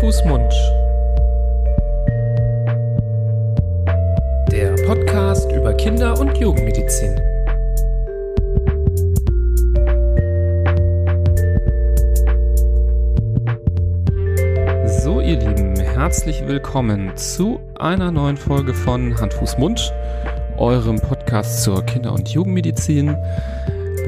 Fuß, Mund. Der Podcast über Kinder- und Jugendmedizin. So, ihr Lieben, herzlich willkommen zu einer neuen Folge von Hand, Fuß, Mund, eurem Podcast zur Kinder- und Jugendmedizin.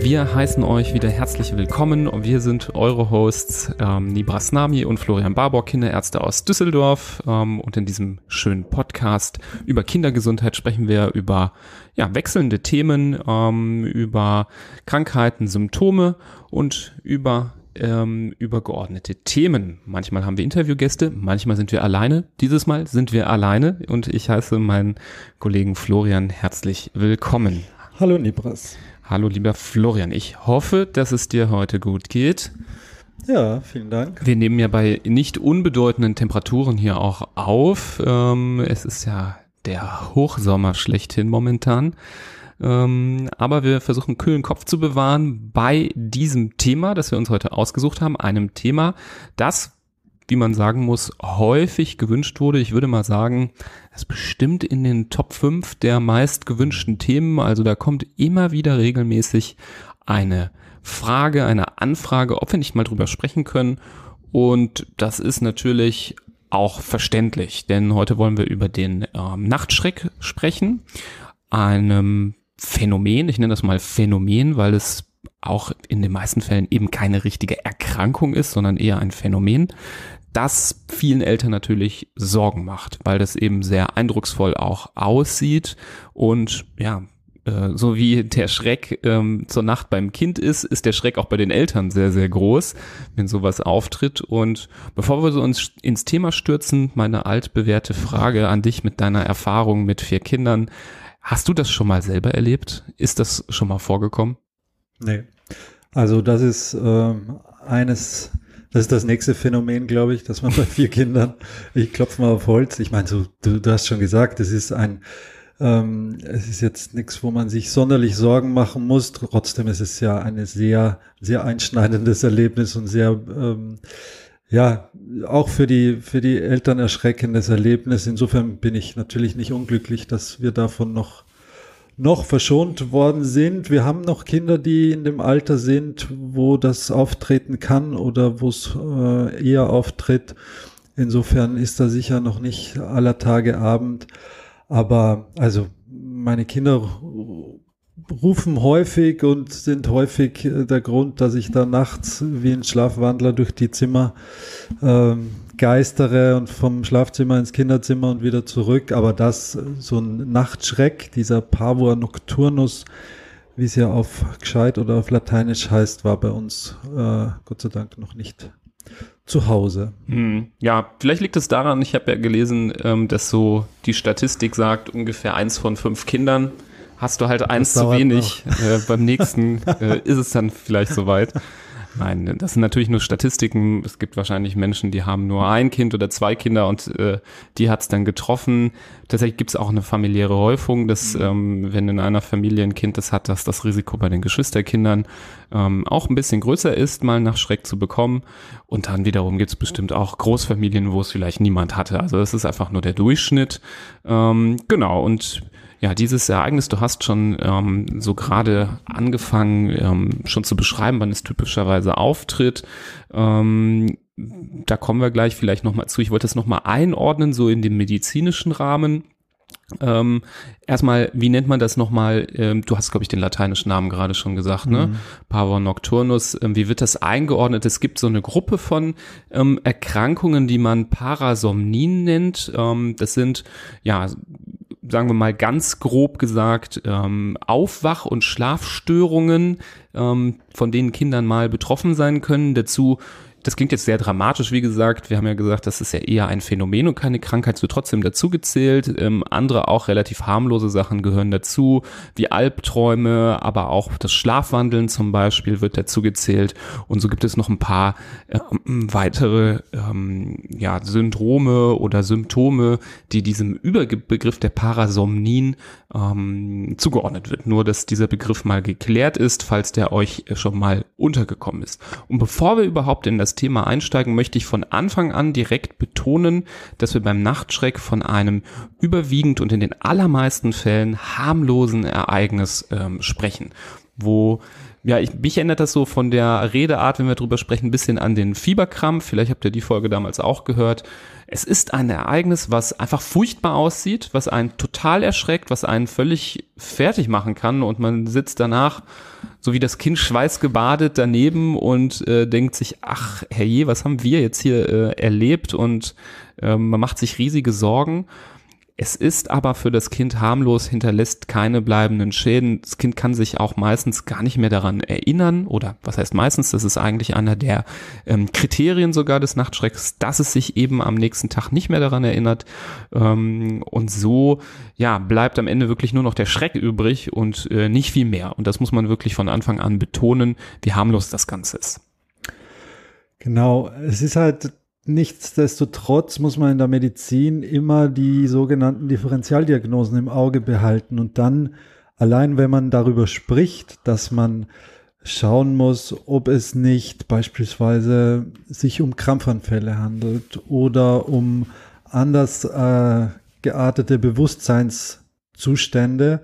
Wir heißen euch wieder herzlich willkommen und wir sind eure Hosts ähm, Nibras Nami und Florian Barbock, Kinderärzte aus Düsseldorf. Ähm, und in diesem schönen Podcast über Kindergesundheit sprechen wir über ja, wechselnde Themen, ähm, über Krankheiten, Symptome und über ähm, übergeordnete Themen. Manchmal haben wir Interviewgäste, manchmal sind wir alleine. Dieses Mal sind wir alleine und ich heiße meinen Kollegen Florian herzlich willkommen. Hallo Nibras. Hallo lieber Florian, ich hoffe, dass es dir heute gut geht. Ja, vielen Dank. Wir nehmen ja bei nicht unbedeutenden Temperaturen hier auch auf. Ähm, es ist ja der Hochsommer schlechthin momentan. Ähm, aber wir versuchen kühlen Kopf zu bewahren bei diesem Thema, das wir uns heute ausgesucht haben. Einem Thema, das wie man sagen muss, häufig gewünscht wurde. Ich würde mal sagen, es bestimmt in den Top 5 der meist gewünschten Themen. Also da kommt immer wieder regelmäßig eine Frage, eine Anfrage, ob wir nicht mal drüber sprechen können. Und das ist natürlich auch verständlich, denn heute wollen wir über den ähm, Nachtschreck sprechen. Einem Phänomen, ich nenne das mal Phänomen, weil es auch in den meisten Fällen eben keine richtige Erkrankung ist, sondern eher ein Phänomen, das vielen Eltern natürlich Sorgen macht, weil das eben sehr eindrucksvoll auch aussieht und ja, äh, so wie der Schreck ähm, zur Nacht beim Kind ist, ist der Schreck auch bei den Eltern sehr, sehr groß, wenn sowas auftritt. Und bevor wir uns ins Thema stürzen, meine altbewährte Frage an dich mit deiner Erfahrung mit vier Kindern. Hast du das schon mal selber erlebt? Ist das schon mal vorgekommen? Nee. Also das ist ähm, eines das ist das nächste Phänomen, glaube ich, dass man bei vier Kindern, ich klopfe mal auf Holz, ich meine, so, du, du hast schon gesagt, es ist ein, ähm, es ist jetzt nichts, wo man sich sonderlich Sorgen machen muss. Trotzdem ist es ja ein sehr, sehr einschneidendes Erlebnis und sehr, ähm, ja, auch für die, für die Eltern erschreckendes Erlebnis. Insofern bin ich natürlich nicht unglücklich, dass wir davon noch noch verschont worden sind. Wir haben noch Kinder, die in dem Alter sind, wo das auftreten kann oder wo es äh, eher auftritt. Insofern ist da sicher noch nicht aller Tage Abend. Aber also meine Kinder rufen häufig und sind häufig äh, der Grund, dass ich da nachts wie ein Schlafwandler durch die Zimmer ähm, geistere und vom Schlafzimmer ins Kinderzimmer und wieder zurück. Aber das, so ein Nachtschreck, dieser Pavor nocturnus, wie es ja auf gescheit oder auf Lateinisch heißt, war bei uns äh, Gott sei Dank noch nicht zu Hause. Hm. Ja, vielleicht liegt es daran, ich habe ja gelesen, ähm, dass so die Statistik sagt, ungefähr eins von fünf Kindern hast du halt eins zu wenig. Äh, beim nächsten äh, ist es dann vielleicht soweit. Nein, das sind natürlich nur Statistiken. Es gibt wahrscheinlich Menschen, die haben nur ein Kind oder zwei Kinder und äh, die hat es dann getroffen. Tatsächlich gibt es auch eine familiäre Häufung, dass mhm. ähm, wenn in einer Familie ein Kind das hat, dass das Risiko bei den Geschwisterkindern ähm, auch ein bisschen größer ist, mal nach Schreck zu bekommen. Und dann wiederum gibt es bestimmt auch Großfamilien, wo es vielleicht niemand hatte. Also das ist einfach nur der Durchschnitt. Ähm, genau, und ja, dieses Ereignis, du hast schon ähm, so gerade angefangen, ähm, schon zu beschreiben, wann es typischerweise auftritt. Ähm, da kommen wir gleich vielleicht nochmal zu. Ich wollte es nochmal einordnen, so in dem medizinischen Rahmen. Ähm, erstmal, wie nennt man das nochmal? Ähm, du hast, glaube ich, den lateinischen Namen gerade schon gesagt, ne? Mhm. Pavor nocturnus. Ähm, wie wird das eingeordnet? Es gibt so eine Gruppe von ähm, Erkrankungen, die man Parasomnien nennt. Ähm, das sind ja sagen wir mal ganz grob gesagt, ähm, Aufwach- und Schlafstörungen, ähm, von denen Kindern mal betroffen sein können. Dazu das klingt jetzt sehr dramatisch, wie gesagt. Wir haben ja gesagt, das ist ja eher ein Phänomen und keine Krankheit, so trotzdem dazugezählt. Ähm, andere auch relativ harmlose Sachen gehören dazu, wie Albträume, aber auch das Schlafwandeln zum Beispiel wird dazugezählt. Und so gibt es noch ein paar äh, weitere ähm, ja, Syndrome oder Symptome, die diesem Überbegriff der Parasomnien ähm, zugeordnet wird. Nur, dass dieser Begriff mal geklärt ist, falls der euch schon mal untergekommen ist. Und bevor wir überhaupt in das Thema einsteigen, möchte ich von Anfang an direkt betonen, dass wir beim Nachtschreck von einem überwiegend und in den allermeisten Fällen harmlosen Ereignis ähm, sprechen, wo ja, ich, mich erinnert das so von der Redeart, wenn wir drüber sprechen, ein bisschen an den Fieberkrampf. Vielleicht habt ihr die Folge damals auch gehört. Es ist ein Ereignis, was einfach furchtbar aussieht, was einen total erschreckt, was einen völlig fertig machen kann und man sitzt danach so wie das Kind schweißgebadet daneben und äh, denkt sich, ach herrje, was haben wir jetzt hier äh, erlebt und äh, man macht sich riesige Sorgen. Es ist aber für das Kind harmlos, hinterlässt keine bleibenden Schäden. Das Kind kann sich auch meistens gar nicht mehr daran erinnern oder was heißt meistens, das ist eigentlich einer der ähm, Kriterien sogar des Nachtschrecks, dass es sich eben am nächsten Tag nicht mehr daran erinnert. Ähm, und so, ja, bleibt am Ende wirklich nur noch der Schreck übrig und äh, nicht viel mehr. Und das muss man wirklich von Anfang an betonen, wie harmlos das Ganze ist. Genau, es ist halt Nichtsdestotrotz muss man in der Medizin immer die sogenannten Differentialdiagnosen im Auge behalten und dann allein wenn man darüber spricht, dass man schauen muss, ob es nicht beispielsweise sich um Krampfanfälle handelt oder um anders äh, geartete Bewusstseinszustände,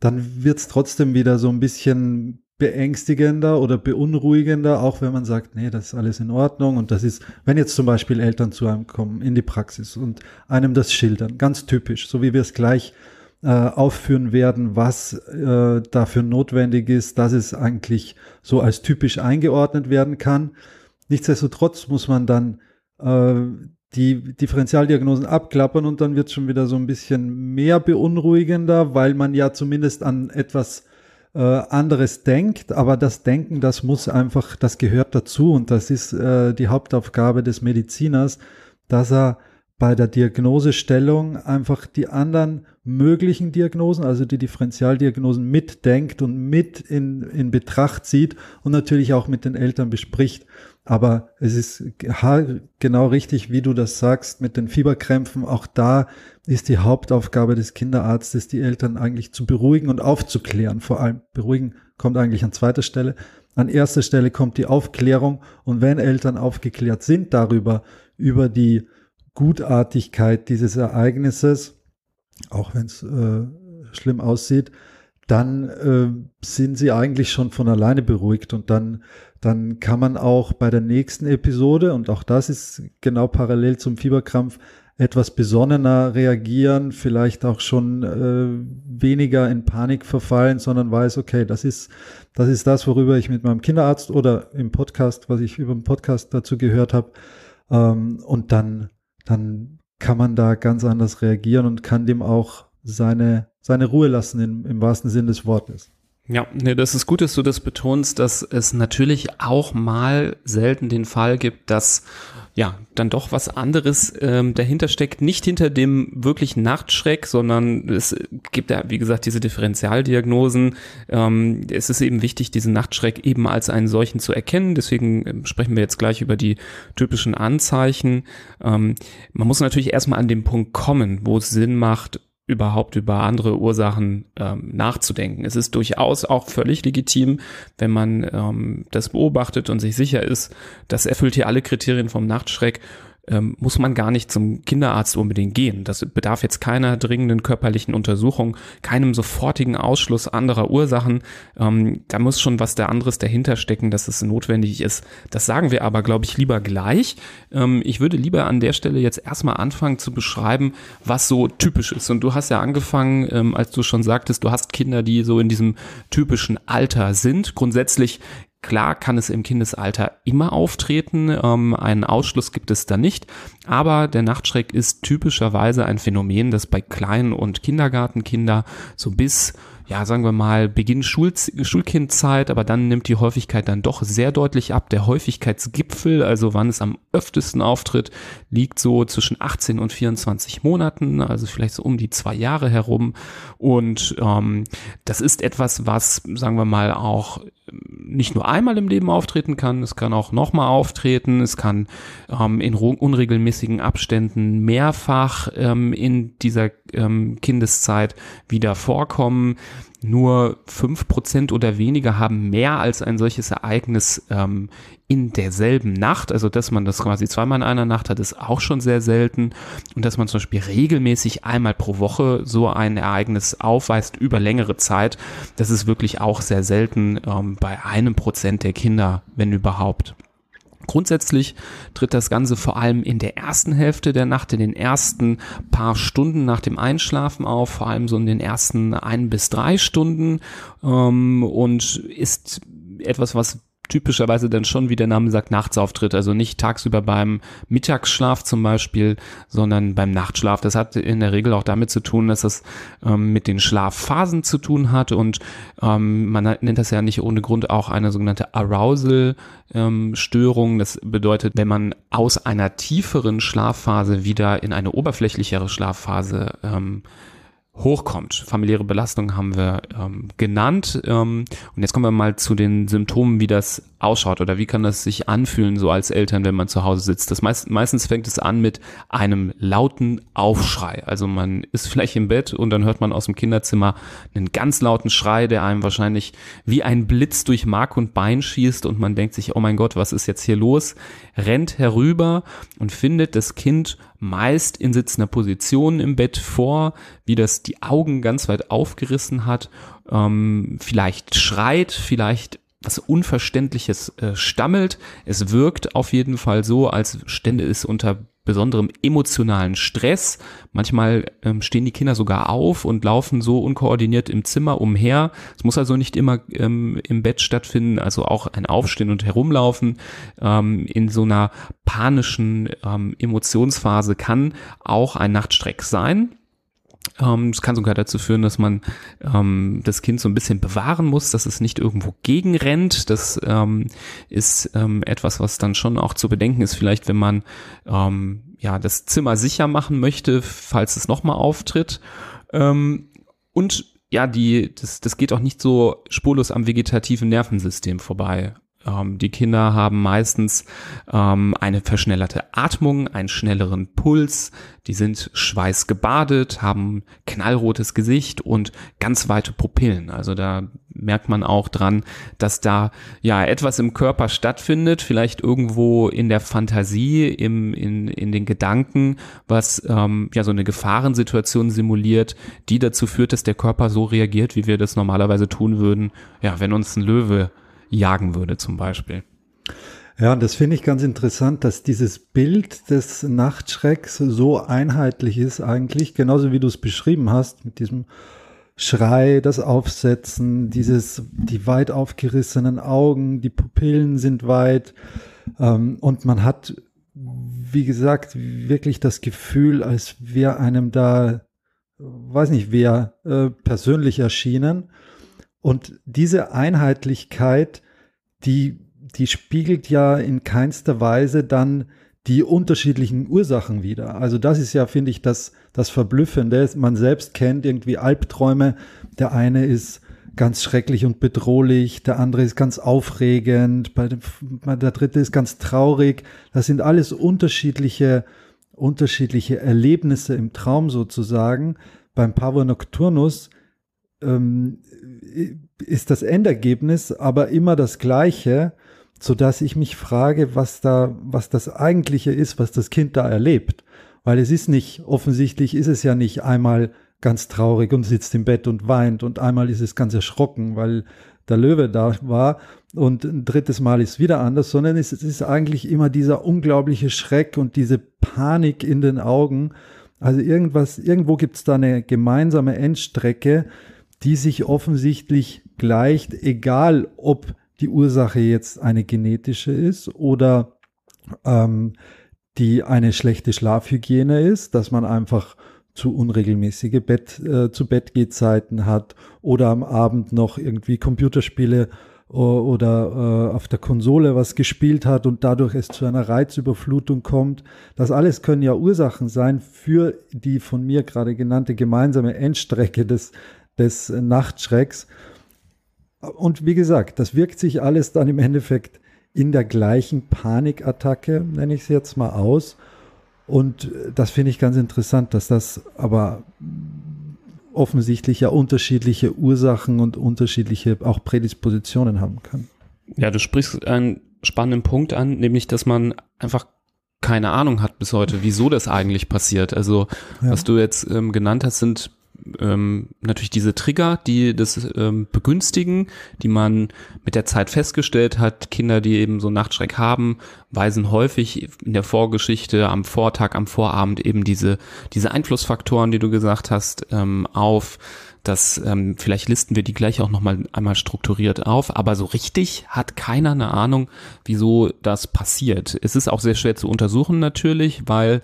dann wird es trotzdem wieder so ein bisschen beängstigender oder beunruhigender, auch wenn man sagt, nee, das ist alles in Ordnung und das ist, wenn jetzt zum Beispiel Eltern zu einem kommen in die Praxis und einem das schildern, ganz typisch, so wie wir es gleich äh, aufführen werden, was äh, dafür notwendig ist, dass es eigentlich so als typisch eingeordnet werden kann. Nichtsdestotrotz muss man dann äh, die Differentialdiagnosen abklappern und dann wird schon wieder so ein bisschen mehr beunruhigender, weil man ja zumindest an etwas äh, anderes denkt, aber das Denken, das muss einfach, das gehört dazu und das ist äh, die Hauptaufgabe des Mediziners, dass er bei der Diagnosestellung einfach die anderen möglichen Diagnosen, also die Differentialdiagnosen mitdenkt und mit in, in Betracht zieht und natürlich auch mit den Eltern bespricht. Aber es ist genau richtig, wie du das sagst, mit den Fieberkrämpfen. Auch da ist die Hauptaufgabe des Kinderarztes, die Eltern eigentlich zu beruhigen und aufzuklären. Vor allem beruhigen kommt eigentlich an zweiter Stelle. An erster Stelle kommt die Aufklärung. Und wenn Eltern aufgeklärt sind darüber, über die Gutartigkeit dieses Ereignisses, auch wenn es äh, schlimm aussieht, dann äh, sind sie eigentlich schon von alleine beruhigt und dann dann kann man auch bei der nächsten Episode, und auch das ist genau parallel zum Fieberkrampf, etwas besonnener reagieren, vielleicht auch schon äh, weniger in Panik verfallen, sondern weiß, okay, das ist, das ist das, worüber ich mit meinem Kinderarzt oder im Podcast, was ich über den Podcast dazu gehört habe. Ähm, und dann, dann kann man da ganz anders reagieren und kann dem auch seine, seine Ruhe lassen im, im wahrsten Sinn des Wortes. Ja, nee, das ist gut, dass du das betonst, dass es natürlich auch mal selten den Fall gibt, dass ja dann doch was anderes ähm, dahinter steckt, nicht hinter dem wirklichen Nachtschreck, sondern es gibt ja, wie gesagt, diese Differentialdiagnosen. Ähm, es ist eben wichtig, diesen Nachtschreck eben als einen solchen zu erkennen. Deswegen ähm, sprechen wir jetzt gleich über die typischen Anzeichen. Ähm, man muss natürlich erstmal an den Punkt kommen, wo es Sinn macht, überhaupt über andere Ursachen ähm, nachzudenken. Es ist durchaus auch völlig legitim, wenn man ähm, das beobachtet und sich sicher ist, das erfüllt hier alle Kriterien vom Nachtschreck ähm, muss man gar nicht zum Kinderarzt unbedingt gehen. Das bedarf jetzt keiner dringenden körperlichen Untersuchung, keinem sofortigen Ausschluss anderer Ursachen. Ähm, da muss schon was der anderes dahinter stecken, dass es notwendig ist. Das sagen wir aber, glaube ich, lieber gleich. Ähm, ich würde lieber an der Stelle jetzt erstmal anfangen zu beschreiben, was so typisch ist. Und du hast ja angefangen, ähm, als du schon sagtest, du hast Kinder, die so in diesem typischen Alter sind. Grundsätzlich Klar kann es im Kindesalter immer auftreten, ähm, einen Ausschluss gibt es da nicht, aber der Nachtschreck ist typischerweise ein Phänomen, das bei Klein- und Kindergartenkinder so bis ja, sagen wir mal, Beginn Schul Schulkindzeit, aber dann nimmt die Häufigkeit dann doch sehr deutlich ab. Der Häufigkeitsgipfel, also wann es am öftesten auftritt, liegt so zwischen 18 und 24 Monaten, also vielleicht so um die zwei Jahre herum. Und ähm, das ist etwas, was, sagen wir mal, auch nicht nur einmal im Leben auftreten kann, es kann auch nochmal auftreten, es kann ähm, in unregelmäßigen Abständen mehrfach ähm, in dieser ähm, Kindeszeit wieder vorkommen. Nur fünf Prozent oder weniger haben mehr als ein solches Ereignis ähm, in derselben Nacht. Also, dass man das quasi zweimal in einer Nacht hat, ist auch schon sehr selten. Und dass man zum Beispiel regelmäßig einmal pro Woche so ein Ereignis aufweist über längere Zeit, das ist wirklich auch sehr selten ähm, bei einem Prozent der Kinder, wenn überhaupt. Grundsätzlich tritt das Ganze vor allem in der ersten Hälfte der Nacht, in den ersten paar Stunden nach dem Einschlafen auf, vor allem so in den ersten ein bis drei Stunden ähm, und ist etwas, was typischerweise dann schon, wie der Name sagt, nachts auftritt. Also nicht tagsüber beim Mittagsschlaf zum Beispiel, sondern beim Nachtschlaf. Das hat in der Regel auch damit zu tun, dass es ähm, mit den Schlafphasen zu tun hat und ähm, man nennt das ja nicht ohne Grund auch eine sogenannte Arousal-Störung. Ähm, das bedeutet, wenn man aus einer tieferen Schlafphase wieder in eine oberflächlichere Schlafphase ähm, hochkommt. Familiäre Belastung haben wir ähm, genannt. Ähm, und jetzt kommen wir mal zu den Symptomen, wie das ausschaut oder wie kann das sich anfühlen, so als Eltern, wenn man zu Hause sitzt. Das meist, meistens fängt es an mit einem lauten Aufschrei. Also man ist vielleicht im Bett und dann hört man aus dem Kinderzimmer einen ganz lauten Schrei, der einem wahrscheinlich wie ein Blitz durch Mark und Bein schießt und man denkt sich, oh mein Gott, was ist jetzt hier los? Rennt herüber und findet das Kind meist in sitzender Position im Bett vor, wie das die Augen ganz weit aufgerissen hat, ähm, vielleicht schreit, vielleicht was Unverständliches äh, stammelt. Es wirkt auf jeden Fall so, als stände es unter besonderem emotionalen Stress. Manchmal ähm, stehen die Kinder sogar auf und laufen so unkoordiniert im Zimmer umher. Es muss also nicht immer ähm, im Bett stattfinden, also auch ein Aufstehen und Herumlaufen ähm, in so einer panischen ähm, Emotionsphase kann auch ein Nachtstreck sein. Ähm, es kann sogar dazu führen, dass man ähm, das Kind so ein bisschen bewahren muss, dass es nicht irgendwo gegenrennt. Das ähm, ist ähm, etwas, was dann schon auch zu bedenken ist, vielleicht wenn man ähm, ja das Zimmer sicher machen möchte, falls es nochmal auftritt. Ähm, und ja, die, das, das geht auch nicht so spurlos am vegetativen Nervensystem vorbei. Ähm, die Kinder haben meistens ähm, eine verschnellerte Atmung, einen schnelleren Puls, die sind schweißgebadet, haben knallrotes Gesicht und ganz weite Pupillen. Also da merkt man auch dran, dass da ja etwas im Körper stattfindet, vielleicht irgendwo in der Fantasie, im, in, in den Gedanken, was ähm, ja so eine Gefahrensituation simuliert, die dazu führt, dass der Körper so reagiert, wie wir das normalerweise tun würden, ja, wenn uns ein Löwe jagen würde zum Beispiel. Ja, das finde ich ganz interessant, dass dieses Bild des Nachtschrecks so einheitlich ist eigentlich, genauso wie du es beschrieben hast, mit diesem Schrei, das Aufsetzen, dieses, die weit aufgerissenen Augen, die Pupillen sind weit ähm, und man hat, wie gesagt, wirklich das Gefühl, als wäre einem da, weiß nicht wer, äh, persönlich erschienen und diese Einheitlichkeit, die, die spiegelt ja in keinster Weise dann die unterschiedlichen Ursachen wieder. Also das ist ja, finde ich, das, das Verblüffende. Man selbst kennt irgendwie Albträume. Der eine ist ganz schrecklich und bedrohlich, der andere ist ganz aufregend, bei dem, der dritte ist ganz traurig. Das sind alles unterschiedliche, unterschiedliche Erlebnisse im Traum sozusagen. Beim Pavo Nocturnus ähm, ist das Endergebnis aber immer das gleiche, so dass ich mich frage, was da, was das eigentliche ist, was das Kind da erlebt. Weil es ist nicht, offensichtlich ist es ja nicht einmal ganz traurig und sitzt im Bett und weint und einmal ist es ganz erschrocken, weil der Löwe da war und ein drittes Mal ist wieder anders, sondern es, ist eigentlich immer dieser unglaubliche Schreck und diese Panik in den Augen. Also irgendwas, irgendwo gibt es da eine gemeinsame Endstrecke, die sich offensichtlich gleicht, egal ob die Ursache jetzt eine genetische ist oder ähm, die eine schlechte Schlafhygiene ist, dass man einfach zu unregelmäßige Bett, äh, zu Bettgehzeiten hat oder am Abend noch irgendwie Computerspiele oder äh, auf der Konsole was gespielt hat und dadurch es zu einer Reizüberflutung kommt. Das alles können ja Ursachen sein für die von mir gerade genannte gemeinsame Endstrecke des des Nachtschrecks. Und wie gesagt, das wirkt sich alles dann im Endeffekt in der gleichen Panikattacke, nenne ich es jetzt mal aus. Und das finde ich ganz interessant, dass das aber offensichtlich ja unterschiedliche Ursachen und unterschiedliche auch Prädispositionen haben kann. Ja, du sprichst einen spannenden Punkt an, nämlich, dass man einfach keine Ahnung hat bis heute, wieso das eigentlich passiert. Also, ja. was du jetzt ähm, genannt hast, sind ähm, natürlich diese Trigger, die das ähm, begünstigen, die man mit der Zeit festgestellt hat. Kinder, die eben so Nachtschreck haben, weisen häufig in der Vorgeschichte am Vortag, am Vorabend eben diese, diese Einflussfaktoren, die du gesagt hast, ähm, auf. Das, ähm, vielleicht listen wir die gleich auch nochmal einmal strukturiert auf, aber so richtig hat keiner eine Ahnung, wieso das passiert. Es ist auch sehr schwer zu untersuchen natürlich, weil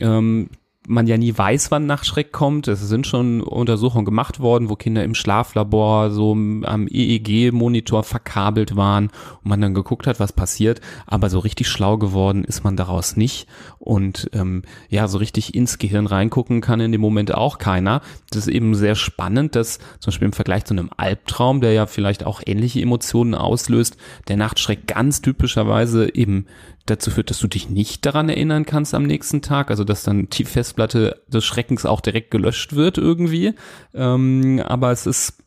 ähm, man ja nie weiß, wann Nachtschreck kommt. Es sind schon Untersuchungen gemacht worden, wo Kinder im Schlaflabor so am EEG-Monitor verkabelt waren und man dann geguckt hat, was passiert. Aber so richtig schlau geworden ist man daraus nicht. Und ähm, ja, so richtig ins Gehirn reingucken kann in dem Moment auch keiner. Das ist eben sehr spannend, dass zum Beispiel im Vergleich zu einem Albtraum, der ja vielleicht auch ähnliche Emotionen auslöst, der Nachtschreck ganz typischerweise eben dazu führt, dass du dich nicht daran erinnern kannst am nächsten Tag, also dass dann die Festplatte des Schreckens auch direkt gelöscht wird irgendwie. Ähm, aber es ist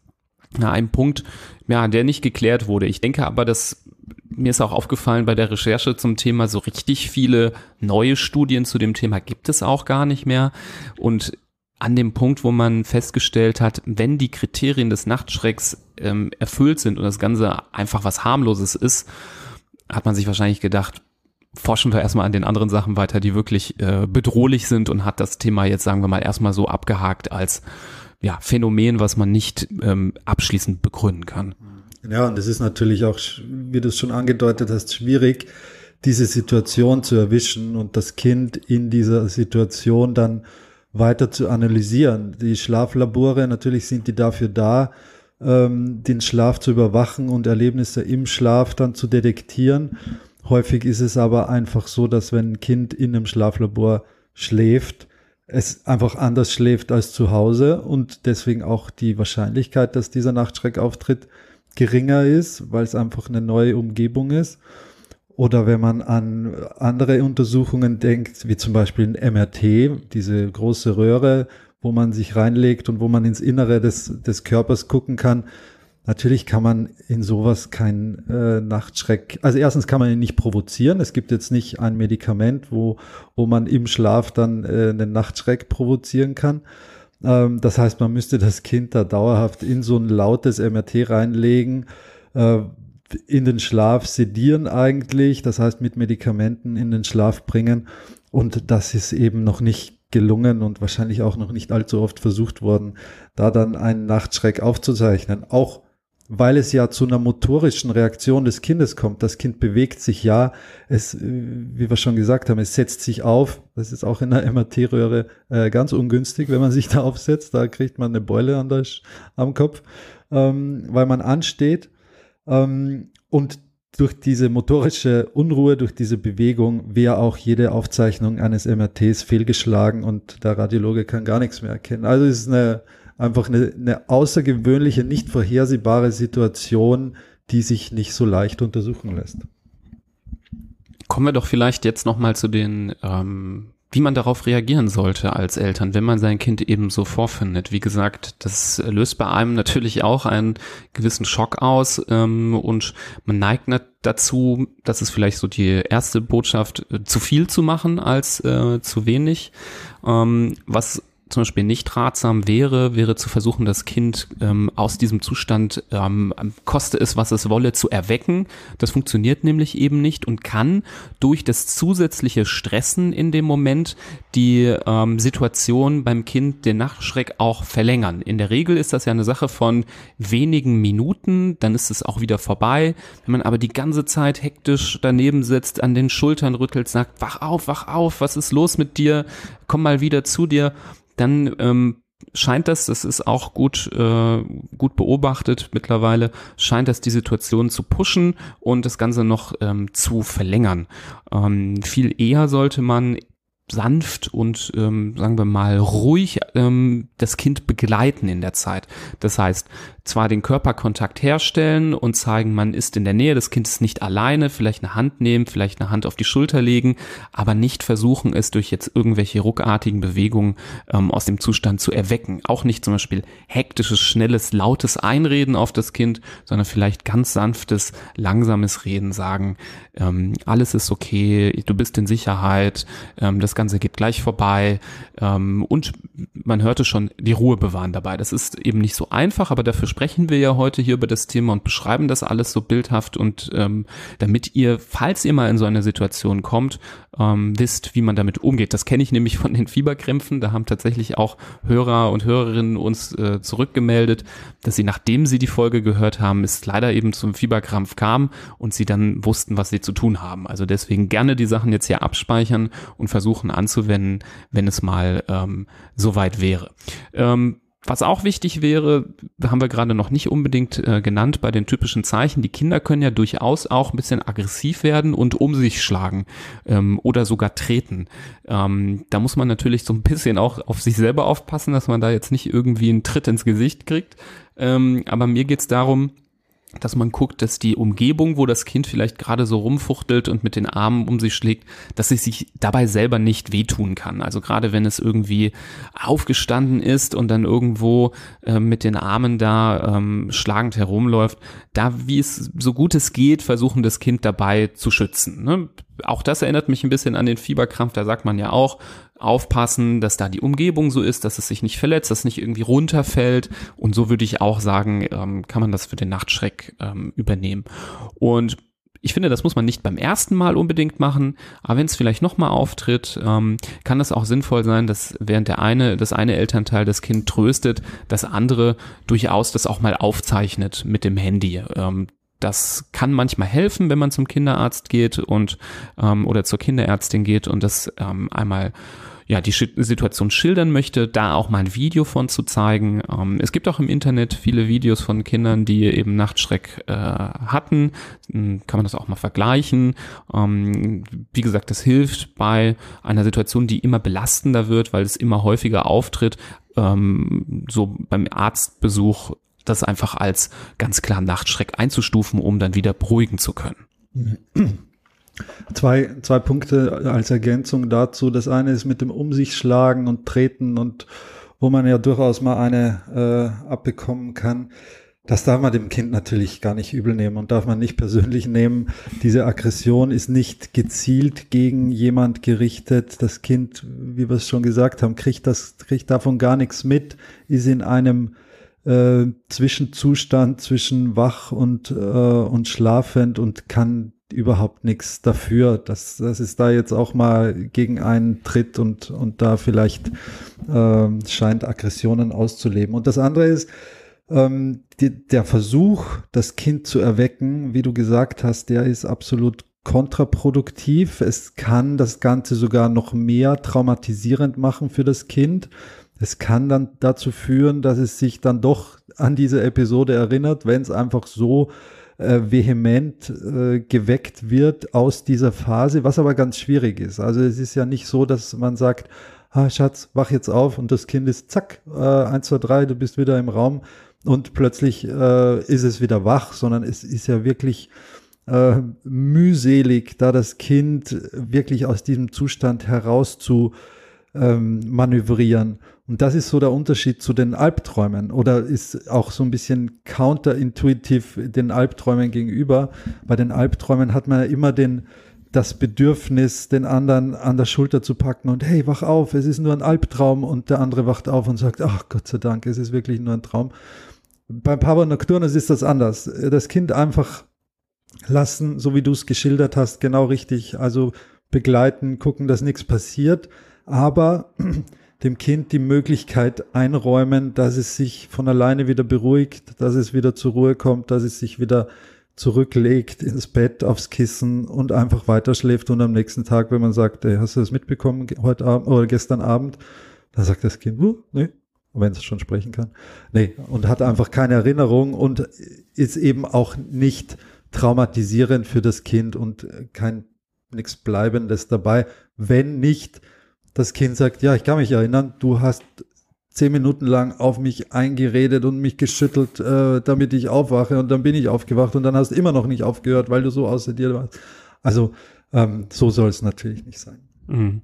ja, ein Punkt, ja, der nicht geklärt wurde. Ich denke aber, dass mir ist auch aufgefallen bei der Recherche zum Thema, so richtig viele neue Studien zu dem Thema gibt es auch gar nicht mehr. Und an dem Punkt, wo man festgestellt hat, wenn die Kriterien des Nachtschrecks ähm, erfüllt sind und das Ganze einfach was harmloses ist, hat man sich wahrscheinlich gedacht, forschen wir erstmal an den anderen Sachen weiter, die wirklich äh, bedrohlich sind und hat das Thema jetzt, sagen wir mal, erstmal so abgehakt als ja, Phänomen, was man nicht ähm, abschließend begründen kann. Ja, und es ist natürlich auch, wie du es schon angedeutet hast, schwierig, diese Situation zu erwischen und das Kind in dieser Situation dann weiter zu analysieren. Die Schlaflabore, natürlich sind die dafür da, ähm, den Schlaf zu überwachen und Erlebnisse im Schlaf dann zu detektieren. Häufig ist es aber einfach so, dass wenn ein Kind in einem Schlaflabor schläft, es einfach anders schläft als zu Hause und deswegen auch die Wahrscheinlichkeit, dass dieser Nachtschreck auftritt, geringer ist, weil es einfach eine neue Umgebung ist. Oder wenn man an andere Untersuchungen denkt, wie zum Beispiel ein MRT, diese große Röhre, wo man sich reinlegt und wo man ins Innere des, des Körpers gucken kann, Natürlich kann man in sowas keinen äh, Nachtschreck, also erstens kann man ihn nicht provozieren. Es gibt jetzt nicht ein Medikament, wo, wo man im Schlaf dann äh, einen Nachtschreck provozieren kann. Ähm, das heißt, man müsste das Kind da dauerhaft in so ein lautes MRT reinlegen, äh, in den Schlaf sedieren eigentlich, das heißt mit Medikamenten in den Schlaf bringen. Und das ist eben noch nicht gelungen und wahrscheinlich auch noch nicht allzu oft versucht worden, da dann einen Nachtschreck aufzuzeichnen. Auch weil es ja zu einer motorischen Reaktion des Kindes kommt. Das Kind bewegt sich ja, es, äh, wie wir schon gesagt haben, es setzt sich auf. Das ist auch in der MRT-Röhre äh, ganz ungünstig, wenn man sich da aufsetzt. Da kriegt man eine Beule an der, am Kopf, ähm, weil man ansteht. Ähm, und durch diese motorische Unruhe, durch diese Bewegung wäre auch jede Aufzeichnung eines MRTs fehlgeschlagen und der Radiologe kann gar nichts mehr erkennen. Also es ist eine einfach eine, eine außergewöhnliche, nicht vorhersehbare Situation, die sich nicht so leicht untersuchen lässt. Kommen wir doch vielleicht jetzt nochmal zu den, ähm, wie man darauf reagieren sollte als Eltern, wenn man sein Kind eben so vorfindet. Wie gesagt, das löst bei einem natürlich auch einen gewissen Schock aus ähm, und man neigt dazu, das ist vielleicht so die erste Botschaft, äh, zu viel zu machen als äh, zu wenig. Ähm, was zum Beispiel nicht ratsam wäre, wäre zu versuchen, das Kind ähm, aus diesem Zustand, ähm, koste es, was es wolle, zu erwecken. Das funktioniert nämlich eben nicht und kann durch das zusätzliche Stressen in dem Moment die ähm, Situation beim Kind den Nachtschreck auch verlängern. In der Regel ist das ja eine Sache von wenigen Minuten, dann ist es auch wieder vorbei. Wenn man aber die ganze Zeit hektisch daneben sitzt, an den Schultern rüttelt, sagt, wach auf, wach auf, was ist los mit dir? Komm mal wieder zu dir dann ähm, scheint das, das ist auch gut, äh, gut beobachtet mittlerweile, scheint das die Situation zu pushen und das Ganze noch ähm, zu verlängern. Ähm, viel eher sollte man sanft und ähm, sagen wir mal ruhig ähm, das Kind begleiten in der Zeit. Das heißt, zwar den Körperkontakt herstellen und zeigen, man ist in der Nähe des Kindes nicht alleine, vielleicht eine Hand nehmen, vielleicht eine Hand auf die Schulter legen, aber nicht versuchen, es durch jetzt irgendwelche ruckartigen Bewegungen ähm, aus dem Zustand zu erwecken. Auch nicht zum Beispiel hektisches, schnelles, lautes Einreden auf das Kind, sondern vielleicht ganz sanftes, langsames Reden sagen, ähm, alles ist okay, du bist in Sicherheit, ähm, das Ganze geht gleich vorbei ähm, und man hörte schon, die Ruhe bewahren dabei. Das ist eben nicht so einfach, aber dafür sprechen wir ja heute hier über das Thema und beschreiben das alles so bildhaft und ähm, damit ihr, falls ihr mal in so eine Situation kommt, ähm, wisst, wie man damit umgeht. Das kenne ich nämlich von den Fieberkrämpfen. Da haben tatsächlich auch Hörer und Hörerinnen uns äh, zurückgemeldet, dass sie, nachdem sie die Folge gehört haben, es leider eben zum Fieberkrampf kam und sie dann wussten, was sie zu tun haben. Also deswegen gerne die Sachen jetzt hier abspeichern und versuchen anzuwenden, wenn es mal ähm, soweit wäre. Ähm, was auch wichtig wäre, haben wir gerade noch nicht unbedingt äh, genannt bei den typischen Zeichen. Die Kinder können ja durchaus auch ein bisschen aggressiv werden und um sich schlagen ähm, oder sogar treten. Ähm, da muss man natürlich so ein bisschen auch auf sich selber aufpassen, dass man da jetzt nicht irgendwie einen Tritt ins Gesicht kriegt. Ähm, aber mir geht's darum, dass man guckt, dass die Umgebung, wo das Kind vielleicht gerade so rumfuchtelt und mit den Armen um sich schlägt, dass es sich dabei selber nicht wehtun kann. Also gerade wenn es irgendwie aufgestanden ist und dann irgendwo äh, mit den Armen da ähm, schlagend herumläuft, da wie es so gut es geht, versuchen das Kind dabei zu schützen. Ne? Auch das erinnert mich ein bisschen an den Fieberkrampf, da sagt man ja auch, aufpassen, dass da die Umgebung so ist, dass es sich nicht verletzt, dass es nicht irgendwie runterfällt. Und so würde ich auch sagen, ähm, kann man das für den Nachtschreck ähm, übernehmen. Und ich finde, das muss man nicht beim ersten Mal unbedingt machen, aber wenn es vielleicht nochmal auftritt, ähm, kann es auch sinnvoll sein, dass während der eine, das eine Elternteil das Kind tröstet, das andere durchaus das auch mal aufzeichnet mit dem Handy. Ähm, das kann manchmal helfen, wenn man zum Kinderarzt geht und ähm, oder zur Kinderärztin geht und das ähm, einmal ja, die Situation schildern möchte, da auch mal ein Video von zu zeigen. Ähm, es gibt auch im Internet viele Videos von Kindern, die eben Nachtschreck äh, hatten. Hm, kann man das auch mal vergleichen. Ähm, wie gesagt, das hilft bei einer Situation, die immer belastender wird, weil es immer häufiger auftritt. Ähm, so beim Arztbesuch das einfach als ganz klar Nachtschreck einzustufen, um dann wieder beruhigen zu können. Zwei, zwei Punkte als Ergänzung dazu. Das eine ist mit dem Um sich schlagen und treten und wo man ja durchaus mal eine äh, abbekommen kann. Das darf man dem Kind natürlich gar nicht übel nehmen und darf man nicht persönlich nehmen. Diese Aggression ist nicht gezielt gegen jemand gerichtet. Das Kind, wie wir es schon gesagt haben, kriegt das, kriegt davon gar nichts mit, ist in einem äh, Zwischenzustand zwischen wach und, äh, und schlafend und kann überhaupt nichts dafür, dass, dass es da jetzt auch mal gegen einen tritt und, und da vielleicht äh, scheint Aggressionen auszuleben. Und das andere ist, ähm, die, der Versuch, das Kind zu erwecken, wie du gesagt hast, der ist absolut kontraproduktiv. Es kann das Ganze sogar noch mehr traumatisierend machen für das Kind. Es kann dann dazu führen, dass es sich dann doch an diese Episode erinnert, wenn es einfach so äh, vehement äh, geweckt wird aus dieser Phase, was aber ganz schwierig ist. Also es ist ja nicht so, dass man sagt, ah, Schatz, wach jetzt auf und das Kind ist zack, äh, 1, 2, 3, du bist wieder im Raum und plötzlich äh, ist es wieder wach, sondern es ist ja wirklich äh, mühselig, da das Kind wirklich aus diesem Zustand heraus zu ähm, manövrieren. Und das ist so der Unterschied zu den Albträumen oder ist auch so ein bisschen counterintuitiv den Albträumen gegenüber. Bei den Albträumen hat man ja immer den, das Bedürfnis, den anderen an der Schulter zu packen und hey, wach auf, es ist nur ein Albtraum und der andere wacht auf und sagt, ach Gott sei Dank, es ist wirklich nur ein Traum. Beim Papa Nocturnus ist das anders. Das Kind einfach lassen, so wie du es geschildert hast, genau richtig. Also begleiten, gucken, dass nichts passiert, aber dem Kind die Möglichkeit einräumen, dass es sich von alleine wieder beruhigt, dass es wieder zur Ruhe kommt, dass es sich wieder zurücklegt ins Bett, aufs Kissen und einfach weiterschläft. Und am nächsten Tag, wenn man sagt, ey, hast du das mitbekommen heute Abend oder gestern Abend, dann sagt das Kind, uh, nee, wenn es schon sprechen kann, nee, und hat einfach keine Erinnerung und ist eben auch nicht traumatisierend für das Kind und kein nichts Bleibendes dabei, wenn nicht das Kind sagt, ja, ich kann mich erinnern, du hast zehn Minuten lang auf mich eingeredet und mich geschüttelt, äh, damit ich aufwache und dann bin ich aufgewacht und dann hast du immer noch nicht aufgehört, weil du so außer dir warst. Also ähm, so soll es natürlich nicht sein. Mhm.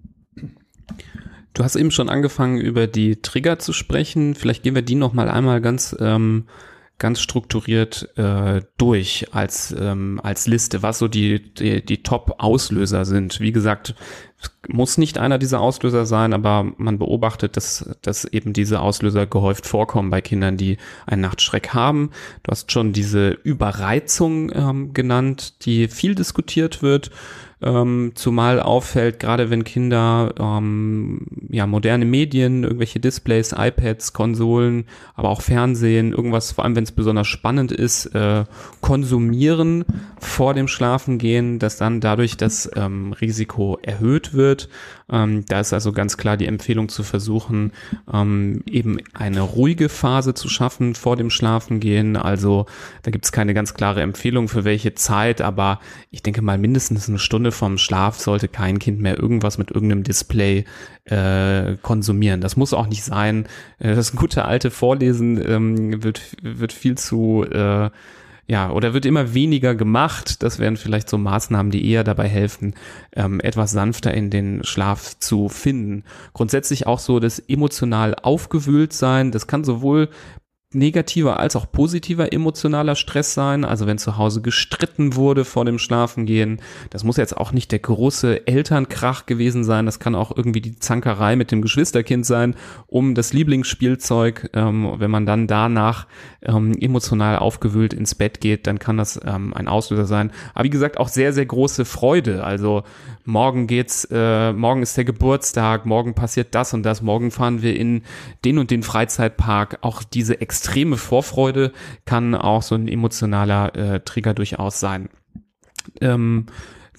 Du hast eben schon angefangen, über die Trigger zu sprechen. Vielleicht gehen wir die noch mal einmal ganz ähm, ganz strukturiert äh, durch als, ähm, als Liste, was so die, die, die Top-Auslöser sind. Wie gesagt, muss nicht einer dieser Auslöser sein, aber man beobachtet, dass, dass eben diese Auslöser gehäuft vorkommen bei Kindern, die einen Nachtschreck haben. Du hast schon diese Überreizung ähm, genannt, die viel diskutiert wird. Ähm, zumal auffällt, gerade wenn Kinder ähm, ja moderne Medien, irgendwelche Displays, iPads, Konsolen, aber auch Fernsehen, irgendwas, vor allem wenn es besonders spannend ist, äh, konsumieren vor dem Schlafengehen, dass dann dadurch das ähm, Risiko erhöht wird. Ähm, da ist also ganz klar die Empfehlung zu versuchen, ähm, eben eine ruhige Phase zu schaffen vor dem Schlafengehen. Also da gibt es keine ganz klare Empfehlung für welche Zeit, aber ich denke mal mindestens eine Stunde vom Schlaf sollte kein Kind mehr irgendwas mit irgendeinem Display äh, konsumieren. Das muss auch nicht sein. Äh, das gute alte Vorlesen ähm, wird, wird viel zu äh, ja, oder wird immer weniger gemacht. Das wären vielleicht so Maßnahmen, die eher dabei helfen, ähm, etwas sanfter in den Schlaf zu finden. Grundsätzlich auch so das emotional aufgewühlt sein. Das kann sowohl negativer als auch positiver emotionaler Stress sein. Also wenn zu Hause gestritten wurde vor dem Schlafengehen, das muss jetzt auch nicht der große Elternkrach gewesen sein. Das kann auch irgendwie die Zankerei mit dem Geschwisterkind sein um das Lieblingsspielzeug. Ähm, wenn man dann danach ähm, emotional aufgewühlt ins Bett geht, dann kann das ähm, ein Auslöser sein. Aber wie gesagt, auch sehr, sehr große Freude. Also morgen geht's, äh, morgen ist der Geburtstag, morgen passiert das und das, morgen fahren wir in den und den Freizeitpark. Auch diese extreme Vorfreude kann auch so ein emotionaler äh, Trigger durchaus sein. Ähm,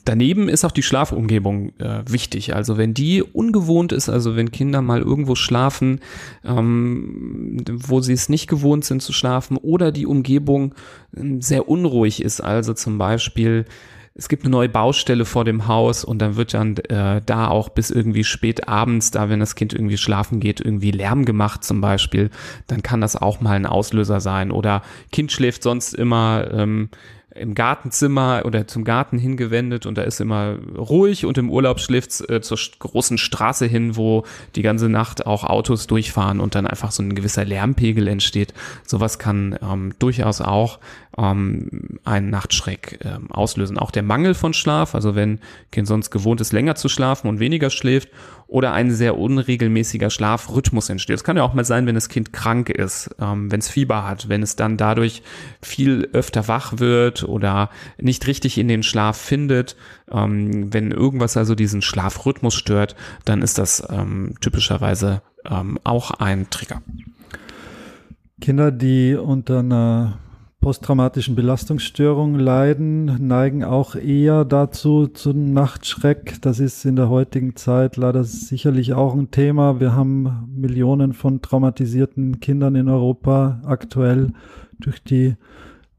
Daneben ist auch die Schlafumgebung äh, wichtig. Also wenn die ungewohnt ist, also wenn Kinder mal irgendwo schlafen, ähm, wo sie es nicht gewohnt sind zu schlafen, oder die Umgebung äh, sehr unruhig ist, also zum Beispiel es gibt eine neue Baustelle vor dem Haus und dann wird dann äh, da auch bis irgendwie spät abends, da wenn das Kind irgendwie schlafen geht, irgendwie Lärm gemacht zum Beispiel, dann kann das auch mal ein Auslöser sein. Oder Kind schläft sonst immer ähm, im Gartenzimmer oder zum Garten hingewendet und da ist immer ruhig und im Urlaub schläft äh, zur großen Straße hin, wo die ganze Nacht auch Autos durchfahren und dann einfach so ein gewisser Lärmpegel entsteht. Sowas kann ähm, durchaus auch ähm, einen Nachtschreck ähm, auslösen. Auch der Mangel von Schlaf, also wenn Kind sonst gewohnt ist, länger zu schlafen und weniger schläft oder ein sehr unregelmäßiger Schlafrhythmus entsteht. Es kann ja auch mal sein, wenn das Kind krank ist, ähm, wenn es Fieber hat, wenn es dann dadurch viel öfter wach wird oder nicht richtig in den Schlaf findet. Ähm, wenn irgendwas also diesen Schlafrhythmus stört, dann ist das ähm, typischerweise ähm, auch ein Trigger. Kinder, die unter einer posttraumatischen Belastungsstörungen leiden, neigen auch eher dazu zum Nachtschreck. Das ist in der heutigen Zeit leider sicherlich auch ein Thema. Wir haben Millionen von traumatisierten Kindern in Europa aktuell durch die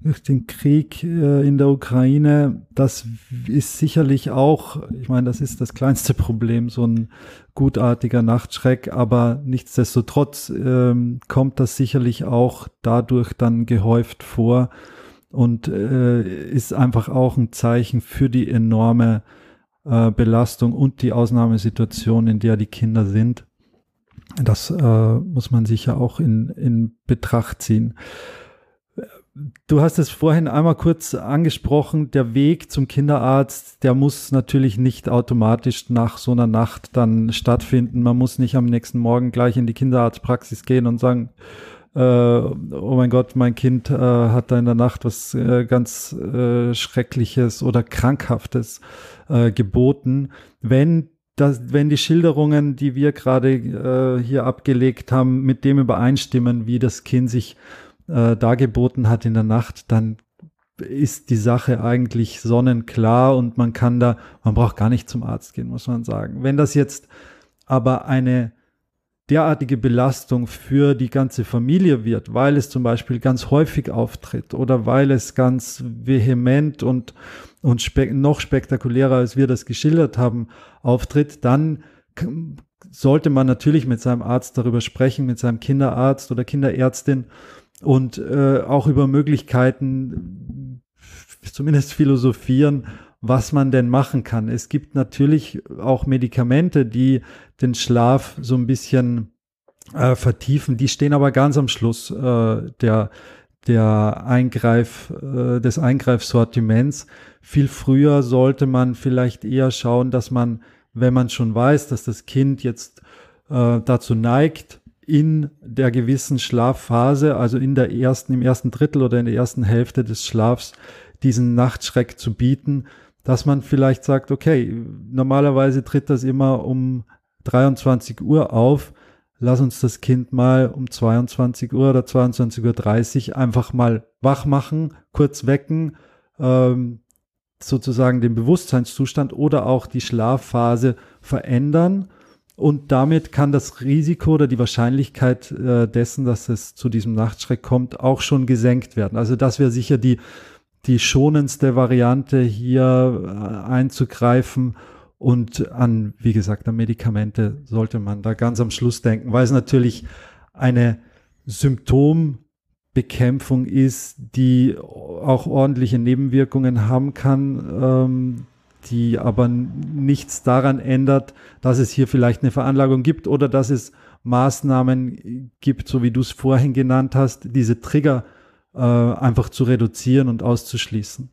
durch den Krieg äh, in der Ukraine, das ist sicherlich auch, ich meine, das ist das kleinste Problem, so ein gutartiger Nachtschreck, aber nichtsdestotrotz ähm, kommt das sicherlich auch dadurch dann gehäuft vor und äh, ist einfach auch ein Zeichen für die enorme äh, Belastung und die Ausnahmesituation, in der die Kinder sind. Das äh, muss man sicher auch in, in Betracht ziehen. Du hast es vorhin einmal kurz angesprochen, der Weg zum Kinderarzt, der muss natürlich nicht automatisch nach so einer Nacht dann stattfinden. Man muss nicht am nächsten Morgen gleich in die Kinderarztpraxis gehen und sagen, äh, oh mein Gott, mein Kind äh, hat da in der Nacht was äh, ganz äh, Schreckliches oder Krankhaftes äh, geboten. Wenn das, wenn die Schilderungen, die wir gerade äh, hier abgelegt haben, mit dem übereinstimmen, wie das Kind sich äh, dargeboten hat in der Nacht, dann ist die Sache eigentlich sonnenklar und man kann da, man braucht gar nicht zum Arzt gehen, muss man sagen. Wenn das jetzt aber eine derartige Belastung für die ganze Familie wird, weil es zum Beispiel ganz häufig auftritt oder weil es ganz vehement und, und spe noch spektakulärer, als wir das geschildert haben, auftritt, dann sollte man natürlich mit seinem Arzt darüber sprechen, mit seinem Kinderarzt oder Kinderärztin und äh, auch über Möglichkeiten zumindest philosophieren, was man denn machen kann. Es gibt natürlich auch Medikamente, die den Schlaf so ein bisschen äh, vertiefen. Die stehen aber ganz am Schluss äh, der, der Eingreif, äh, des Eingreifsortiments. Viel früher sollte man vielleicht eher schauen, dass man, wenn man schon weiß, dass das Kind jetzt äh, dazu neigt, in der gewissen Schlafphase, also in der ersten, im ersten Drittel oder in der ersten Hälfte des Schlafs, diesen Nachtschreck zu bieten, dass man vielleicht sagt, okay, normalerweise tritt das immer um 23 Uhr auf, lass uns das Kind mal um 22 Uhr oder 22.30 Uhr einfach mal wach machen, kurz wecken, ähm, sozusagen den Bewusstseinszustand oder auch die Schlafphase verändern. Und damit kann das Risiko oder die Wahrscheinlichkeit äh, dessen, dass es zu diesem Nachtschreck kommt, auch schon gesenkt werden. Also das wäre sicher die die schonendste Variante hier äh, einzugreifen. Und an, wie gesagt, an Medikamente sollte man da ganz am Schluss denken, weil es natürlich eine Symptombekämpfung ist, die auch ordentliche Nebenwirkungen haben kann, ähm, die aber nichts daran ändert, dass es hier vielleicht eine Veranlagung gibt oder dass es Maßnahmen gibt, so wie du es vorhin genannt hast, diese Trigger äh, einfach zu reduzieren und auszuschließen.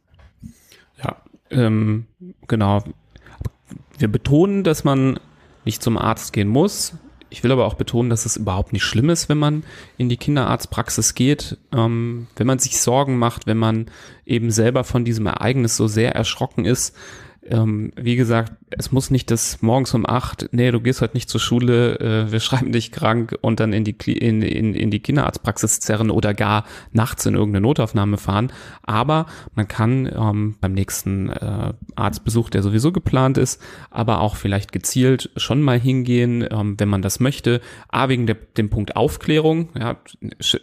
Ja, ähm, genau. Wir betonen, dass man nicht zum Arzt gehen muss. Ich will aber auch betonen, dass es überhaupt nicht schlimm ist, wenn man in die Kinderarztpraxis geht, ähm, wenn man sich Sorgen macht, wenn man eben selber von diesem Ereignis so sehr erschrocken ist, ähm, wie gesagt, es muss nicht das morgens um acht, nee, du gehst heute nicht zur Schule, äh, wir schreiben dich krank und dann in die, in, in, in die Kinderarztpraxis zerren oder gar nachts in irgendeine Notaufnahme fahren. Aber man kann ähm, beim nächsten äh, Arztbesuch, der sowieso geplant ist, aber auch vielleicht gezielt schon mal hingehen, ähm, wenn man das möchte. A, wegen der, dem Punkt Aufklärung. Ja,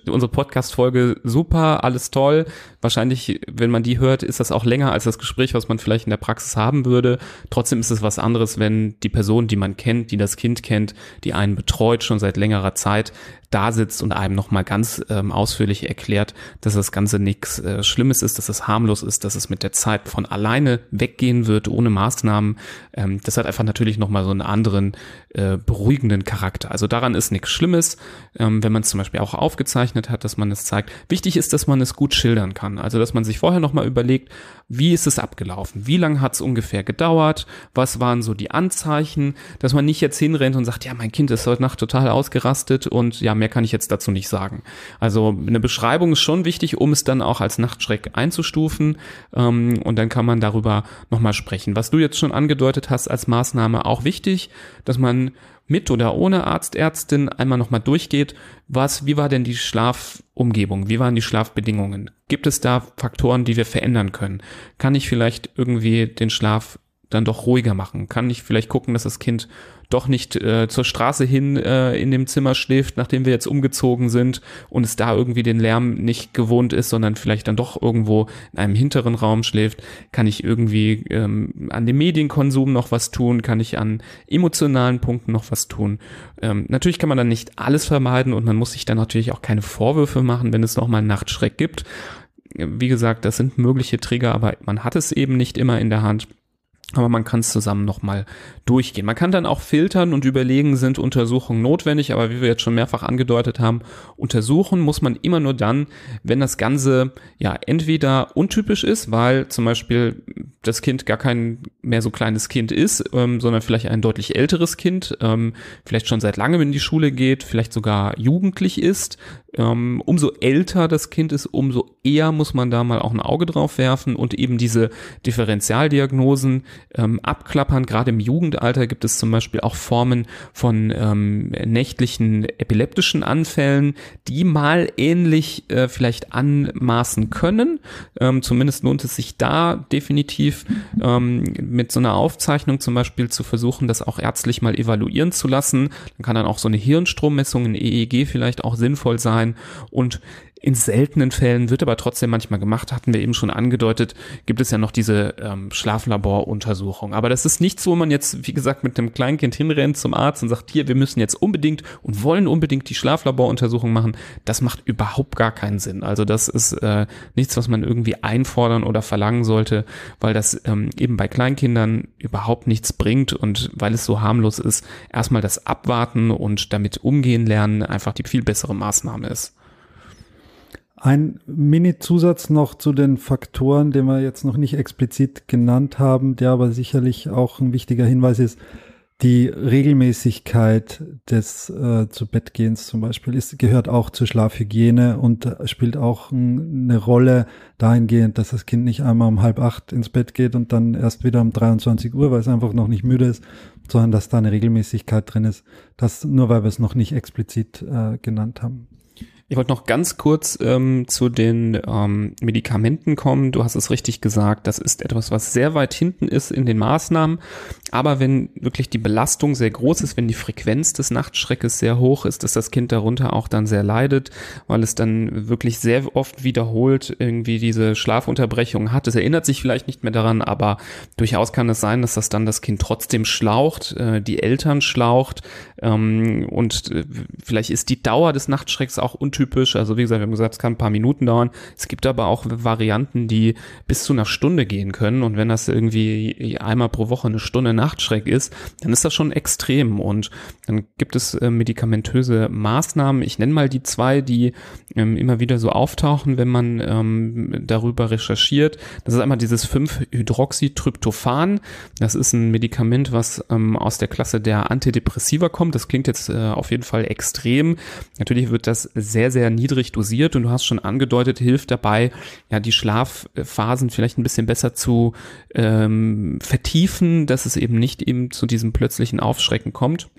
unsere Podcast-Folge super, alles toll. Wahrscheinlich, wenn man die hört, ist das auch länger als das Gespräch, was man vielleicht in der Praxis haben würde. Trotzdem ist es was anderes, wenn die Person, die man kennt, die das Kind kennt, die einen betreut schon seit längerer Zeit, da sitzt und einem nochmal ganz ähm, ausführlich erklärt, dass das Ganze nichts äh, Schlimmes ist, dass es harmlos ist, dass es mit der Zeit von alleine weggehen wird, ohne Maßnahmen. Ähm, das hat einfach natürlich nochmal so einen anderen äh, beruhigenden Charakter. Also daran ist nichts Schlimmes, ähm, wenn man es zum Beispiel auch aufgezeichnet hat, dass man es zeigt. Wichtig ist, dass man es gut schildern kann. Also dass man sich vorher nochmal überlegt, wie ist es abgelaufen? Wie lange hat es ungefähr gedauert? Was waren so die Anzeichen? Dass man nicht jetzt hinrennt und sagt, ja, mein Kind ist heute Nacht total ausgerastet und ja, mehr kann ich jetzt dazu nicht sagen. Also eine Beschreibung ist schon wichtig, um es dann auch als Nachtschreck einzustufen ähm, und dann kann man darüber nochmal sprechen. Was du jetzt schon angedeutet hast als Maßnahme auch wichtig, dass man mit oder ohne Arzt, einmal nochmal durchgeht, was, wie war denn die Schlafumgebung, wie waren die Schlafbedingungen? Gibt es da Faktoren, die wir verändern können? Kann ich vielleicht irgendwie den Schlaf dann doch ruhiger machen? Kann ich vielleicht gucken, dass das Kind doch nicht äh, zur Straße hin äh, in dem Zimmer schläft, nachdem wir jetzt umgezogen sind und es da irgendwie den Lärm nicht gewohnt ist, sondern vielleicht dann doch irgendwo in einem hinteren Raum schläft, kann ich irgendwie ähm, an dem Medienkonsum noch was tun, kann ich an emotionalen Punkten noch was tun. Ähm, natürlich kann man dann nicht alles vermeiden und man muss sich dann natürlich auch keine Vorwürfe machen, wenn es nochmal einen Nachtschreck gibt. Wie gesagt, das sind mögliche Trigger, aber man hat es eben nicht immer in der Hand. Aber man kann es zusammen nochmal durchgehen. Man kann dann auch filtern und überlegen, sind Untersuchungen notwendig, aber wie wir jetzt schon mehrfach angedeutet haben, untersuchen muss man immer nur dann, wenn das Ganze ja entweder untypisch ist, weil zum Beispiel das Kind gar kein mehr so kleines Kind ist, ähm, sondern vielleicht ein deutlich älteres Kind, ähm, vielleicht schon seit langem in die Schule geht, vielleicht sogar jugendlich ist. Ähm, umso älter das Kind ist, umso eher muss man da mal auch ein Auge drauf werfen und eben diese Differentialdiagnosen ähm, abklappern. Gerade im Jugendalter gibt es zum Beispiel auch Formen von ähm, nächtlichen epileptischen Anfällen, die mal ähnlich äh, vielleicht anmaßen können. Ähm, zumindest lohnt es sich da definitiv ähm, mit so einer Aufzeichnung zum Beispiel zu versuchen, das auch ärztlich mal evaluieren zu lassen. Dann kann dann auch so eine Hirnstrommessung, ein EEG vielleicht auch sinnvoll sein. Und in seltenen Fällen wird aber trotzdem manchmal gemacht, hatten wir eben schon angedeutet, gibt es ja noch diese ähm, Schlaflaboruntersuchung. Aber das ist nichts, wo man jetzt, wie gesagt, mit einem Kleinkind hinrennt zum Arzt und sagt, hier, wir müssen jetzt unbedingt und wollen unbedingt die Schlaflaboruntersuchung machen. Das macht überhaupt gar keinen Sinn. Also das ist äh, nichts, was man irgendwie einfordern oder verlangen sollte, weil das ähm, eben bei Kleinkindern überhaupt nichts bringt und weil es so harmlos ist, erstmal das Abwarten und damit umgehen lernen einfach die viel bessere Maßnahme ist. Ein Mini-Zusatz noch zu den Faktoren, den wir jetzt noch nicht explizit genannt haben, der aber sicherlich auch ein wichtiger Hinweis ist. Die Regelmäßigkeit des äh, zu Bettgehens zum Beispiel ist, gehört auch zur Schlafhygiene und spielt auch eine Rolle dahingehend, dass das Kind nicht einmal um halb acht ins Bett geht und dann erst wieder um 23 Uhr, weil es einfach noch nicht müde ist, sondern dass da eine Regelmäßigkeit drin ist. Das nur, weil wir es noch nicht explizit äh, genannt haben. Ich wollte noch ganz kurz ähm, zu den ähm, Medikamenten kommen. Du hast es richtig gesagt, das ist etwas, was sehr weit hinten ist in den Maßnahmen. Aber wenn wirklich die Belastung sehr groß ist, wenn die Frequenz des Nachtschreckes sehr hoch ist, dass das Kind darunter auch dann sehr leidet, weil es dann wirklich sehr oft wiederholt irgendwie diese Schlafunterbrechung hat. Es erinnert sich vielleicht nicht mehr daran, aber durchaus kann es sein, dass das dann das Kind trotzdem schlaucht, äh, die Eltern schlaucht ähm, und äh, vielleicht ist die Dauer des Nachtschrecks auch untypisch. Also wie gesagt, wir haben gesagt, es kann ein paar Minuten dauern. Es gibt aber auch Varianten, die bis zu einer Stunde gehen können. Und wenn das irgendwie einmal pro Woche eine Stunde Nachtschreck ist, dann ist das schon extrem. Und dann gibt es äh, medikamentöse Maßnahmen. Ich nenne mal die zwei, die ähm, immer wieder so auftauchen, wenn man ähm, darüber recherchiert. Das ist einmal dieses 5-Hydroxytryptophan. Das ist ein Medikament, was ähm, aus der Klasse der Antidepressiva kommt. Das klingt jetzt äh, auf jeden Fall extrem. Natürlich wird das sehr, sehr niedrig dosiert und du hast schon angedeutet, hilft dabei, ja, die Schlafphasen vielleicht ein bisschen besser zu ähm, vertiefen, dass es eben nicht eben zu diesem plötzlichen Aufschrecken kommt.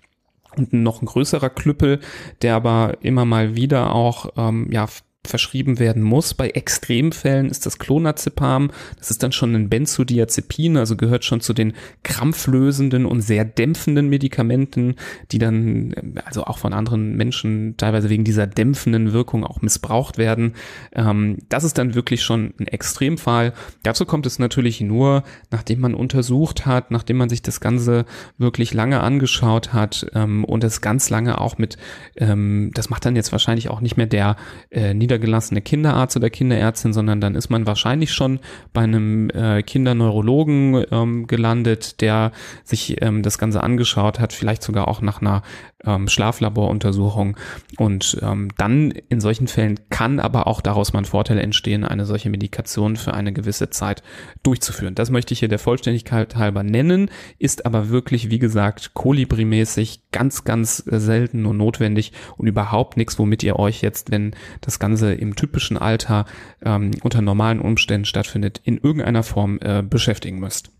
Und noch ein größerer Klüppel, der aber immer mal wieder auch ähm, ja, verschrieben werden muss. Bei Extremfällen ist das Clonazepam. Das ist dann schon ein Benzodiazepin, also gehört schon zu den krampflösenden und sehr dämpfenden Medikamenten, die dann also auch von anderen Menschen teilweise wegen dieser dämpfenden Wirkung auch missbraucht werden. Ähm, das ist dann wirklich schon ein Extremfall. Dazu kommt es natürlich nur, nachdem man untersucht hat, nachdem man sich das Ganze wirklich lange angeschaut hat ähm, und es ganz lange auch mit, ähm, das macht dann jetzt wahrscheinlich auch nicht mehr der äh, niedergelassene Kinderarzt oder Kinderärztin, sondern dann ist man wahrscheinlich schon bei einem äh, Kinderneurologen ähm, gelandet, der sich ähm, das Ganze angeschaut hat, vielleicht sogar auch nach einer ähm, Schlaflaboruntersuchung. Und ähm, dann in solchen Fällen kann aber auch daraus mal ein Vorteil entstehen, eine solche Medikation für eine gewisse Zeit durchzuführen. Das möchte ich hier der Vollständigkeit halber nennen, ist aber wirklich, wie gesagt, kolibrimäßig ganz, ganz selten nur notwendig und überhaupt nichts, womit ihr euch jetzt, wenn das Ganze im typischen Alter ähm, unter normalen Umständen stattfindet, in irgendeiner Form äh, beschäftigen müsst.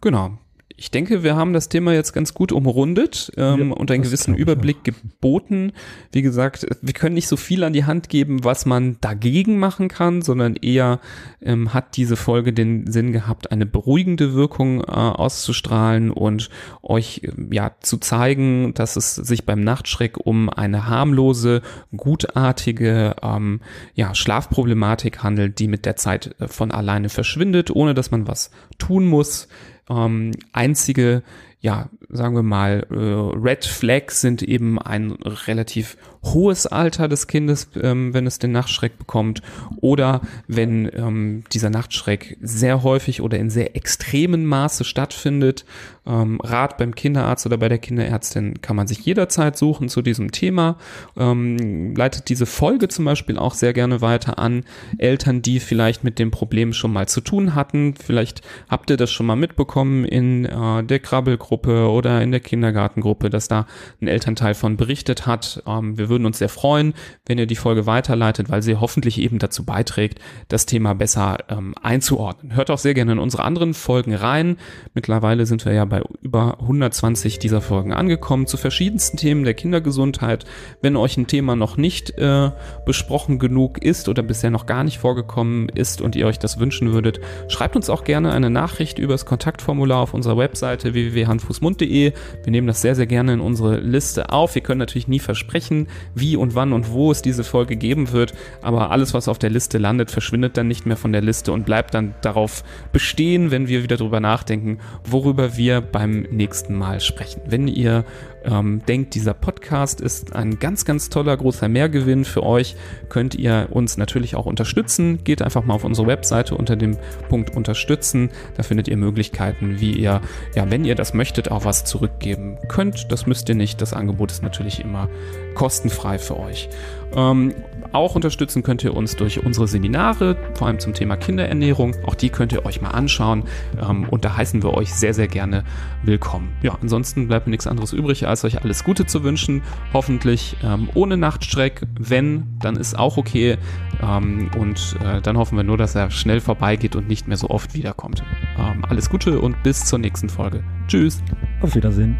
Genau. Ich denke, wir haben das Thema jetzt ganz gut umrundet ähm, ja, und einen gewissen Überblick geboten. Wie gesagt, wir können nicht so viel an die Hand geben, was man dagegen machen kann, sondern eher ähm, hat diese Folge den Sinn gehabt, eine beruhigende Wirkung äh, auszustrahlen und euch äh, ja zu zeigen, dass es sich beim Nachtschreck um eine harmlose, gutartige ähm, ja, Schlafproblematik handelt, die mit der Zeit äh, von alleine verschwindet, ohne dass man was tun muss. Ähm, einzige, ja, sagen wir mal, äh, Red Flags sind eben ein relativ hohes Alter des Kindes, ähm, wenn es den Nachtschreck bekommt, oder wenn ähm, dieser Nachtschreck sehr häufig oder in sehr extremen Maße stattfindet. Ähm, Rat beim Kinderarzt oder bei der Kinderärztin kann man sich jederzeit suchen zu diesem Thema. Leitet diese Folge zum Beispiel auch sehr gerne weiter an Eltern, die vielleicht mit dem Problem schon mal zu tun hatten. Vielleicht habt ihr das schon mal mitbekommen in äh, der Krabbelgruppe oder in der Kindergartengruppe, dass da ein Elternteil von berichtet hat. Ähm, wir würden uns sehr freuen, wenn ihr die Folge weiterleitet, weil sie hoffentlich eben dazu beiträgt, das Thema besser ähm, einzuordnen. Hört auch sehr gerne in unsere anderen Folgen rein. Mittlerweile sind wir ja bei über 120 dieser Folgen angekommen zu verschiedensten Themen der Kindergesundheit. Wenn euch ein Thema noch nicht äh, besprochen genug ist oder bisher noch gar nicht vorgekommen ist und ihr euch das wünschen würdet, schreibt uns auch gerne eine Nachricht über das Kontaktformular auf unserer Webseite www handfußmund.de. Wir nehmen das sehr, sehr gerne in unsere Liste auf. Wir können natürlich nie versprechen, wie und wann und wo es diese Folge geben wird, aber alles, was auf der Liste landet, verschwindet dann nicht mehr von der Liste und bleibt dann darauf bestehen, wenn wir wieder drüber nachdenken, worüber wir beim nächsten Mal sprechen. Wenn ihr ähm, denkt, dieser Podcast ist ein ganz, ganz toller großer Mehrgewinn für euch, könnt ihr uns natürlich auch unterstützen. Geht einfach mal auf unsere Webseite unter dem Punkt Unterstützen. Da findet ihr Möglichkeiten, wie ihr, ja, wenn ihr das möchtet, auch was zurückgeben könnt. Das müsst ihr nicht. Das Angebot ist natürlich immer kostenfrei für euch. Ähm, auch unterstützen könnt ihr uns durch unsere Seminare, vor allem zum Thema Kinderernährung. Auch die könnt ihr euch mal anschauen ähm, und da heißen wir euch sehr, sehr gerne willkommen. Ja, ansonsten bleibt mir nichts anderes übrig, als euch alles Gute zu wünschen. Hoffentlich ähm, ohne Nachtstreck. Wenn, dann ist auch okay. Ähm, und äh, dann hoffen wir nur, dass er schnell vorbeigeht und nicht mehr so oft wiederkommt. Ähm, alles Gute und bis zur nächsten Folge. Tschüss. Auf Wiedersehen.